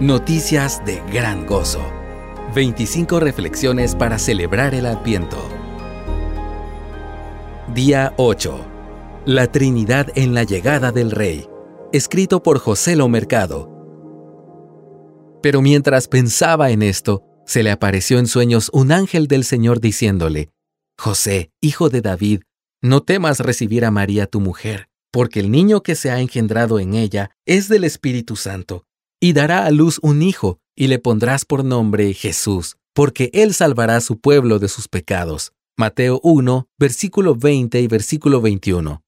Noticias de gran gozo. 25 reflexiones para celebrar el Adviento. Día 8. La Trinidad en la llegada del Rey. Escrito por José Lo Mercado. Pero mientras pensaba en esto, se le apareció en sueños un ángel del Señor diciéndole, José, hijo de David, no temas recibir a María tu mujer, porque el niño que se ha engendrado en ella es del Espíritu Santo y dará a luz un hijo, y le pondrás por nombre Jesús, porque él salvará a su pueblo de sus pecados. Mateo 1, versículo 20 y versículo 21.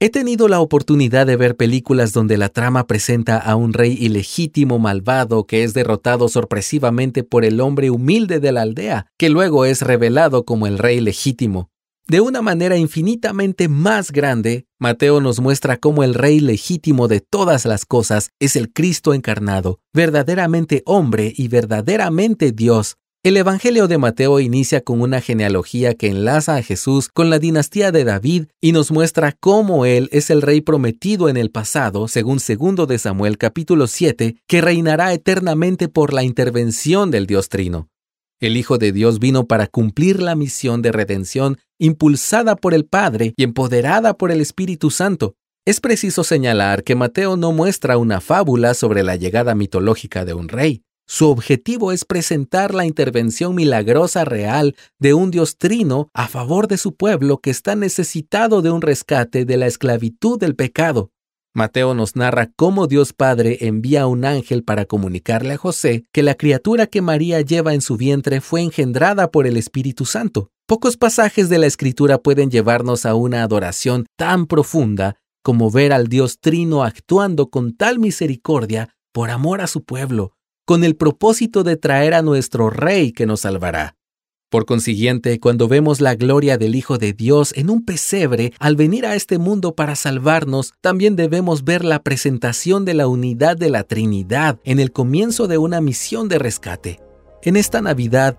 He tenido la oportunidad de ver películas donde la trama presenta a un rey ilegítimo malvado que es derrotado sorpresivamente por el hombre humilde de la aldea, que luego es revelado como el rey legítimo. De una manera infinitamente más grande, Mateo nos muestra cómo el Rey legítimo de todas las cosas es el Cristo encarnado, verdaderamente hombre y verdaderamente Dios. El Evangelio de Mateo inicia con una genealogía que enlaza a Jesús con la dinastía de David y nos muestra cómo él es el rey prometido en el pasado, según 2 de Samuel capítulo 7, que reinará eternamente por la intervención del Dios Trino. El Hijo de Dios vino para cumplir la misión de redención impulsada por el Padre y empoderada por el Espíritu Santo. Es preciso señalar que Mateo no muestra una fábula sobre la llegada mitológica de un rey. Su objetivo es presentar la intervención milagrosa real de un Dios trino a favor de su pueblo que está necesitado de un rescate de la esclavitud del pecado. Mateo nos narra cómo Dios Padre envía a un ángel para comunicarle a José que la criatura que María lleva en su vientre fue engendrada por el Espíritu Santo. Pocos pasajes de la Escritura pueden llevarnos a una adoración tan profunda como ver al Dios Trino actuando con tal misericordia por amor a su pueblo, con el propósito de traer a nuestro Rey que nos salvará. Por consiguiente, cuando vemos la gloria del Hijo de Dios en un pesebre al venir a este mundo para salvarnos, también debemos ver la presentación de la unidad de la Trinidad en el comienzo de una misión de rescate. En esta Navidad,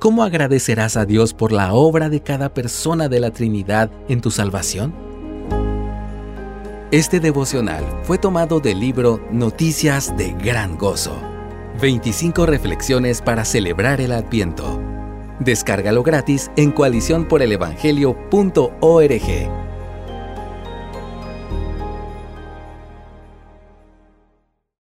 ¿cómo agradecerás a Dios por la obra de cada persona de la Trinidad en tu salvación? Este devocional fue tomado del libro Noticias de Gran Gozo. 25 reflexiones para celebrar el Adviento Descárgalo gratis en coaliciónporelevangelio.org.